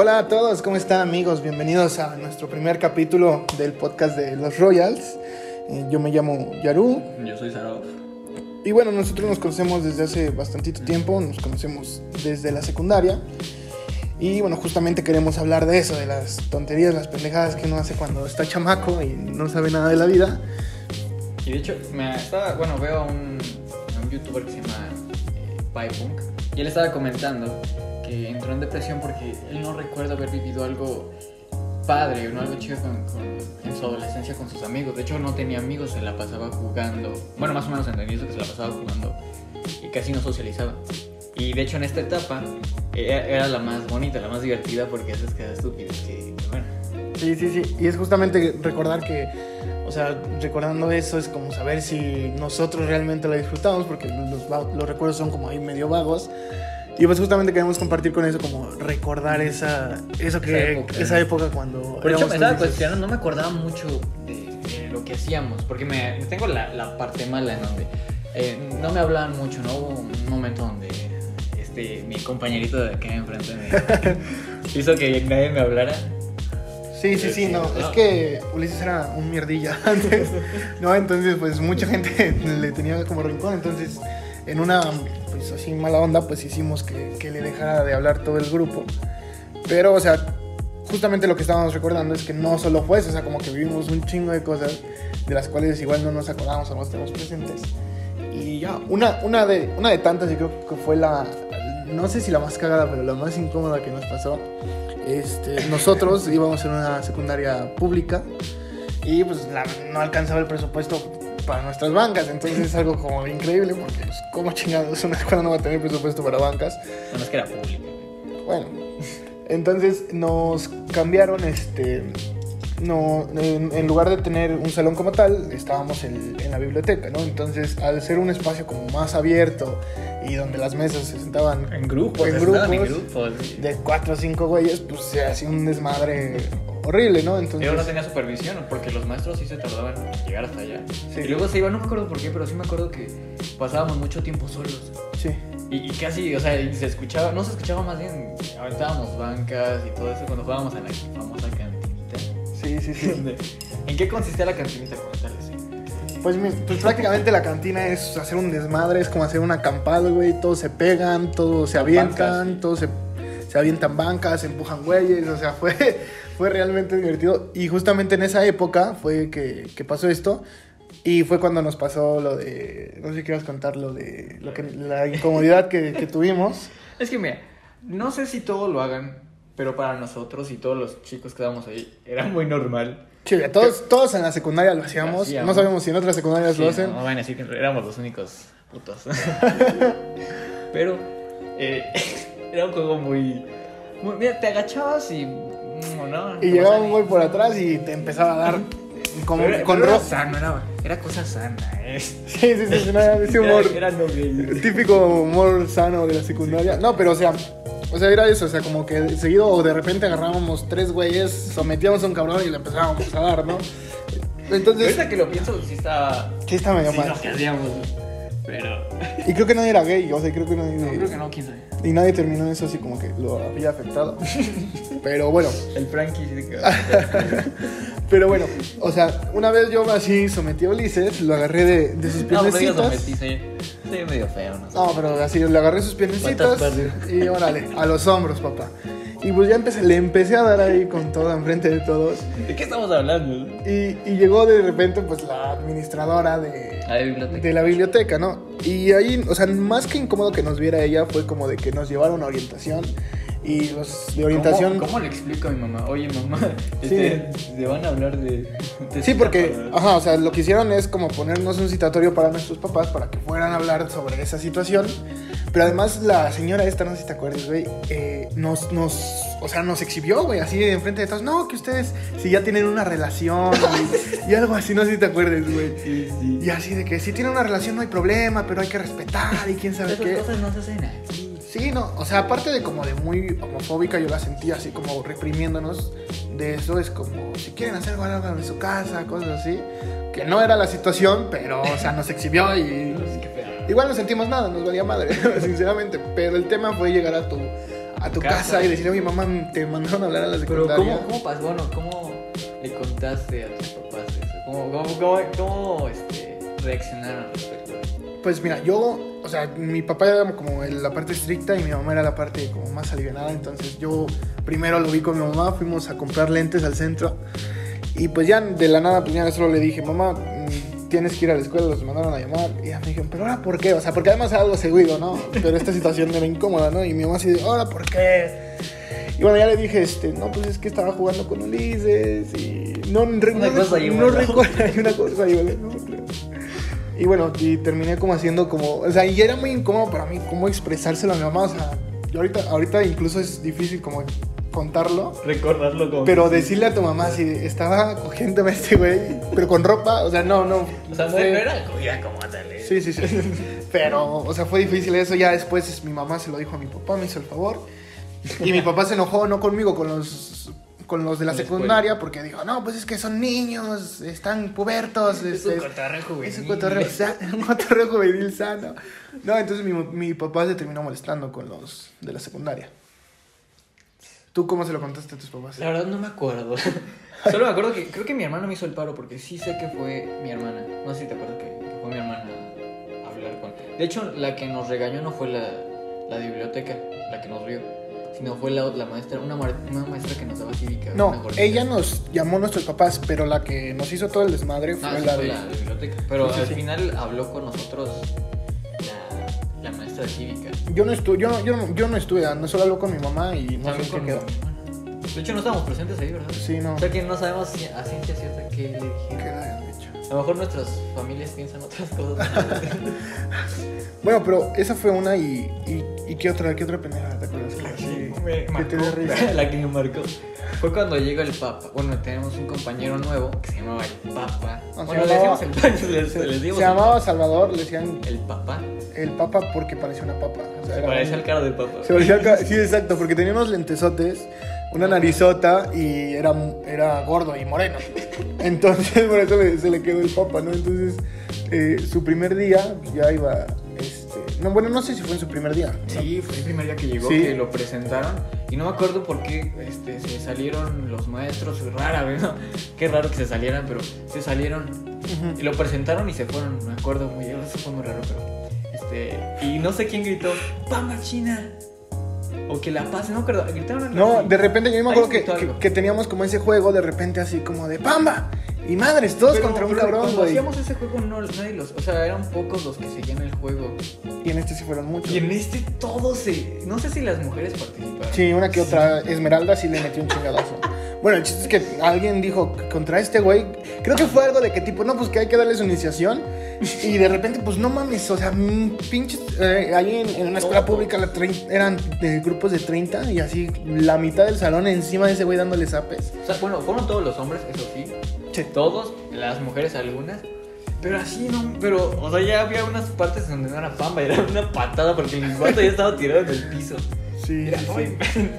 Hola a todos, ¿cómo están amigos? Bienvenidos a nuestro primer capítulo del podcast de los Royals. Eh, yo me llamo Yaru Yo soy Sarov. y bueno, nosotros nos conocemos desde hace bastantito tiempo, nos conocemos desde la secundaria. Y bueno, justamente queremos hablar de eso, de las tonterías, las pendejadas que uno hace cuando está chamaco y no sabe nada de la vida. Y de hecho, me estaba, bueno, veo a un, a un youtuber que se llama eh, Pypunk. Y él estaba comentando que entró en depresión porque él no recuerda haber vivido algo padre, ¿no? algo chido con- con- en su adolescencia con sus amigos. De hecho, no tenía amigos, se la pasaba jugando. Bueno, más o menos entendí eso, que se la pasaba jugando y casi no socializaba. Y de hecho, en esta etapa era, era la más bonita, la más divertida porque esas quedas estúpidas que, que, bueno. Sí, sí, sí. Y es justamente recordar que, o sea, recordando eso es como saber si nosotros realmente la disfrutamos, porque los, los recuerdos son como ahí medio vagos. Y pues justamente queremos compartir con eso, como recordar esa, eso que, Esa época. esa época cuando... Por hecho, me estaba cuestionando, no me acordaba mucho de, de lo que hacíamos, porque me, tengo la, la parte mala en donde eh, no me hablaban mucho, ¿no? Hubo un momento donde este, mi compañerito de acá enfrente me hizo que nadie me hablara. Sí, sí, sí, no, es que Ulises era un mierdilla antes, ¿no? Entonces, pues mucha gente le tenía como rincón, entonces en una, pues así mala onda, pues hicimos que, que le dejara de hablar todo el grupo. Pero, o sea, justamente lo que estábamos recordando es que no solo fue eso, o sea, como que vivimos un chingo de cosas de las cuales igual no nos acordamos o no estamos presentes. Y ya, una, una, de, una de tantas, yo creo que fue la, no sé si la más cagada, pero la más incómoda que nos pasó. Este, nosotros íbamos en una secundaria pública y pues no alcanzaba el presupuesto para nuestras bancas, entonces es algo como increíble porque pues, como chingados una escuela no va a tener presupuesto para bancas. No es que era público. Bueno, entonces nos cambiaron, este, no, en, en lugar de tener un salón como tal, estábamos en, en la biblioteca, ¿no? Entonces, al ser un espacio como más abierto y donde las mesas se sentaban En grupos, en estaban grupos, en grupos. de cuatro o cinco güeyes, pues se hacía un desmadre horrible, ¿no? Entonces, Yo no tenía supervisión porque los maestros sí se tardaban en llegar hasta allá. Sí. Y luego se iban, no me acuerdo por qué, pero sí me acuerdo que pasábamos mucho tiempo solos. sí. Y, y casi, o sea, se escuchaba, no se escuchaba más bien, aventábamos bancas y todo eso cuando jugábamos a la famosa. Sí, sí, sí. ¿En qué consistía la cantinita? Comentales. Pues, pues prácticamente la cantina es hacer un desmadre, es como hacer un acampado, güey. Todos se pegan, todos se avientan, Bancas. todos se, se avientan bancas, se empujan güeyes. O sea, fue, fue realmente divertido. Y justamente en esa época fue que, que pasó esto. Y fue cuando nos pasó lo de. No sé si quieras contar lo de. Lo que, la incomodidad que, que tuvimos. Es que mira, no sé si todos lo hagan, pero para nosotros y todos los chicos que estábamos ahí, era muy normal. Sí, todos, todos en la secundaria lo hacíamos. hacíamos. No sabemos si en otras secundarias Sí, lo hacen. No, no van a decir que éramos los únicos putos. pero eh, era un juego muy, muy- Mira, te agachabas y. ¿no? Y llegaba un güey por atrás y te empezaba a dar. Como, Pero era- con pero era sano, era, era cosa sana, ¿eh? Sí, sí, sí, no, ese humor. Era, no típico humor sano de la secundaria. No, pero o sea, o sea, era eso, o sea, como que seguido o de repente agarrábamos tres güeyes, sometíamos a un cabrón y le empezábamos a dar, ¿no? Entonces, Ahorita que lo pienso, sí estaba. sí está medio Sí, mal. lo que hacíamos. Pero. Y creo que nadie era gay, o sea, creo que nadie, No, creo que no, quién sabe. y nadie terminó eso así como que lo había afectado. pero bueno, El Frankie sí quedó. pero bueno, o sea, una vez yo así sometí a Ulises, lo agarré de, de sus No, piernecitas. sometí, soy, soy medio feo, no. No, pero así le agarré sus piernecitas y órale, a los hombros, papá. Y pues ya empecé, le empecé a dar ahí con todo enfrente de todos. ¿De qué estamos hablando? Y, y llegó de repente pues la administradora de, la biblioteca. de la biblioteca, ¿no? Y ahí, o sea, más que incómodo que nos viera ella, fue como de que nos llevaron a orientación. Y los de orientación... ¿Cómo, cómo le explico a mi mamá? Oye, mamá, este, te van a hablar de. de Sí, porque, para- ajá, o sea, lo que hicieron es como ponernos un citatorio para nuestros papás para que fueran a hablar sobre esa situación. Pero además la señora esta, no sé si te acuerdas, güey, eh, nos, nos, o sea, nos exhibió, güey, así enfrente de todos. No, que ustedes, si ya tienen una relación y, y algo así, no sé si te acuerdas, güey. Sí, sí. Y así de que si tienen una relación no hay problema, pero hay que respetar y quién sabe Esas qué. cosas no se hacen. Sí, no, o sea, aparte de como de muy homofóbica, yo la sentía así como reprimiéndonos. De eso es como, si quieren hacer algo, en su casa, cosas así. Que no era la situación, pero, o sea, nos exhibió y igual no sentimos nada, nos valía madre, sinceramente. Pero el tema fue llegar a tu, a tu casa, y decirle, oye, mamá, te mandaron a hablar a la Pero secundaria. ¿cómo, cómo pasó? Bueno, ¿cómo le contaste a tus papás eso? ¿Cómo, cómo, cómo, cómo, este, reaccionaron respecto? Pues mira, yo, o sea, mi papá era como la parte estricta y mi mamá era la parte como más alivianada. Entonces yo primero lo vi con mi mamá, fuimos a comprar lentes al centro. Y pues ya de la nada, pues ya solo le dije, mamá, mm, tienes que ir a la escuela, los mandaron a llamar. Y ya me dijeron, pero ahora por qué? O sea, porque además era algo seguido, ¿no? Pero esta situación era incómoda, ¿no? Y mi mamá así de, ahora por qué? Y bueno, ya le dije, este, no, pues es que estaba jugando con Ulises y no, Una no, cosa no, no recuerdo, hay una cosa ahí, ¿vale? No, creo. Y bueno, y terminé como haciendo como, o sea, y era muy incómodo para mí cómo expresárselo a mi mamá, o sea, yo ahorita, ahorita incluso es difícil como contarlo, Recordarlo como... pero decirle a tu mamá si estaba cogiéndome este güey, pero con ropa, o sea, no, no. O sea, no fue- era comida como tal. Sí, sí, sí. Pero, o sea, fue difícil eso. Ya después mi mamá se lo dijo a mi papá, me hizo el favor. Y mi papá se enojó, no conmigo, con los, con los de la secundaria, porque dijo, no, pues es que son niños, están pubertos. Es este, un cotorreo juvenil. es un cotorreo, sa- un cotorreo juvenil sano. No, entonces mi, mi papá se terminó molestando con los de la secundaria. ¿Tú cómo se lo contaste a tus papás? La verdad no me acuerdo. Solo me acuerdo que creo que mi hermano me hizo el paro porque sí sé que fue mi hermana. No sé si te acuerdas que, que fue mi hermana a hablar con. De hecho, la que nos regañó no fue la, la biblioteca, la que nos rió, sino fue la, la maestra, una, una maestra que nos daba cívica. No, ella nos llamó a nuestros papás, pero la que nos hizo todo el desmadre fue Ah, sí, la fue de... la de biblioteca. Pero Sí, al sí. final habló con nosotros la, la maestra de cívica. Yo no estuve, yo no, yo no, yo no estuve, no solo habló con mi mamá y no sé qué quedó. De hecho, no estábamos presentes ahí, ¿verdad? Sí, no. O sea que no sabemos a ciencia cierta qué le ¿Qué dijeron. A lo mejor nuestras familias piensan otras cosas. Bueno, pero esa fue una y, y, y ¿qué otra, qué otra pendeja te acuerdas? Sí, Que- me que marcó. te dio risa. La que me marcó. Fue cuando llega el Papa. Bueno, tenemos un compañero nuevo que se llamaba el Papa. No, se bueno, le llamaba- decimos el Papa. Les, Se, les se llamaba Salvador, le decían el, Papa. el papa porque parecía una papa. O sea, Se un- al cara del Papa. Se parecía al ca- Sí, exacto, porque tenía unos lentesotes, una narizota y era, era gordo y moreno. Entonces, por eso le- se le quedó el papa, ¿no? Entonces, eh, su primer día ya iba. Este, no, bueno, no sé si fue en su primer día. ¿no? Sí, fue el primer día que llegó, Sí. que lo presentaron. Y no me acuerdo por qué este, se salieron los maestros. Rara, ¿verdad? ¿no? Qué raro que se salieran, pero se salieron. Y lo presentaron y se fueron. Me acuerdo muy bien. Eso fue muy raro, pero. Este, y no sé quién gritó: ¡Pamba China! O que la paz, no acuerdo. Gritaron No, de repente yo me acuerdo que, que, teníamos como ese juego de repente así como de ¡Pamba! Y madres, todos Pero contra un pero cabrón, güey. hacíamos ese juego, no, nadie los. O sea, eran pocos los que seguían el juego. Y en este sí fueron muchos. Y en este todos se. No sé si las mujeres participaron. Sí, una que otra Esmeralda sí le metió un chingadazo. Bueno, el chiste es que alguien dijo que contra este güey, creo que fue algo de que tipo, no, pues que hay que darle su iniciación. Y de repente, pues no mames, o sea, mm, pinches, eh, ahí en, en una escuela pública la eran de grupos de 30 y así la mitad del salón encima de ese güey dándole zapes. O sea, bueno, fueron todos los hombres, eso sí. Sí. Todos, las mujeres algunas. Pero así no. Pero, o sea, ya había unas partes donde no era pamba, era una patada porque el guato ya estaba tirado en el piso. Sí, Era, sí.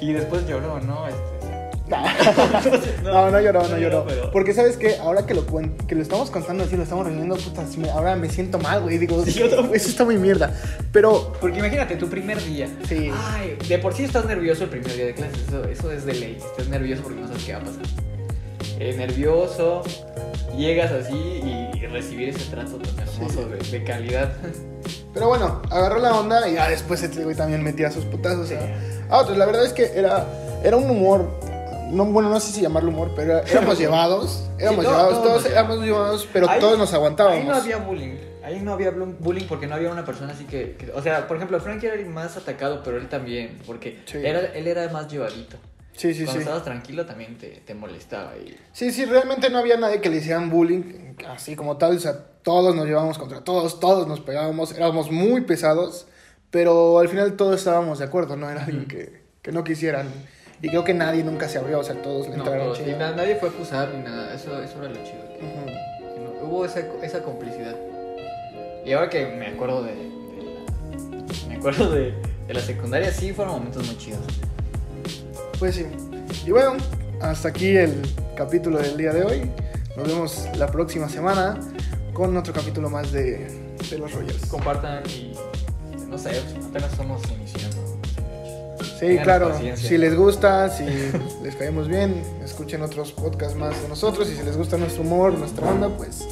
y después lloró, ¿no? Este, No, no lloró, no lloró. Porque sabes que ahora que lo que lo estamos contando así, lo estamos riendo, puta, sí me- ahora me siento mal, güey. Digo, Sí, eso está muy mierda. Pero Porque imagínate, tu primer día. Sí. Ay, de por sí estás nervioso el primer día de clases. Eso, eso es de ley. Estás nervioso porque no sabes qué va a pasar. Eh, nervioso, llegas así y, recibir ese trato tan hermoso de, de calidad. Pero bueno, agarró la onda y ya después este güey también metía sus putazos a, a otros. La verdad es que era, era un humor, no, bueno, no sé si llamarlo humor, pero éramos llevados, éramos todo- llevados, todos éramos llevados, pero Ahí- todos nos aguantábamos. Ahí no había bullying. Ahí no había bullying porque no había una persona así que, que- O sea, por ejemplo, Frankie era el más atacado, pero él también. Porque Sí. era, él era más llevadito. Sí, sí, Cuando sí. estabas tranquilo también te, te molestaba. Y... Sí, sí, realmente no había nadie que le hicieran bullying, así como tal, o sea, todos nos llevábamos contra todos, todos nos pegábamos, éramos muy pesados, pero al final todos estábamos de acuerdo, no era alguien que, que no quisieran. Y creo que nadie nunca se abrió, o sea, todos le No, entraron todos, chido. na- nadie fue a acusar ni nada. Eso, eso era lo chido. que- Ujú. que no- hubo esa, esa complicidad. Y ahora que me acuerdo de, de la, me acuerdo de, de la secundaria, sí fueron momentos muy chidos. Pues sí. Y bueno, hasta aquí el capítulo del día de hoy. Nos vemos la próxima semana con otro capítulo más de, de los Royals. Compartan y no sé, apenas estamos iniciando. Sí, claro. paciencia. Si les gusta, si les caemos bien, escuchen otros podcasts más de nosotros. Y si les gusta nuestro humor, nuestra onda, pues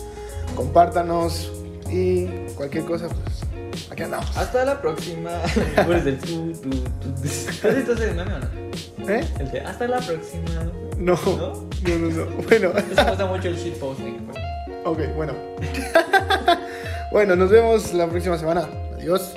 compártanos. Y cualquier cosa, pues aquí andamos. Hasta la próxima. Pones el tu, tu, tu. ¿Has visto ese meme o no? ¿Eh? El de hasta la próxima. No. ¿No? No, no, no. Bueno, Eso me gusta mucho el shitposting. ok, bueno. bueno, nos vemos la próxima semana. Adiós.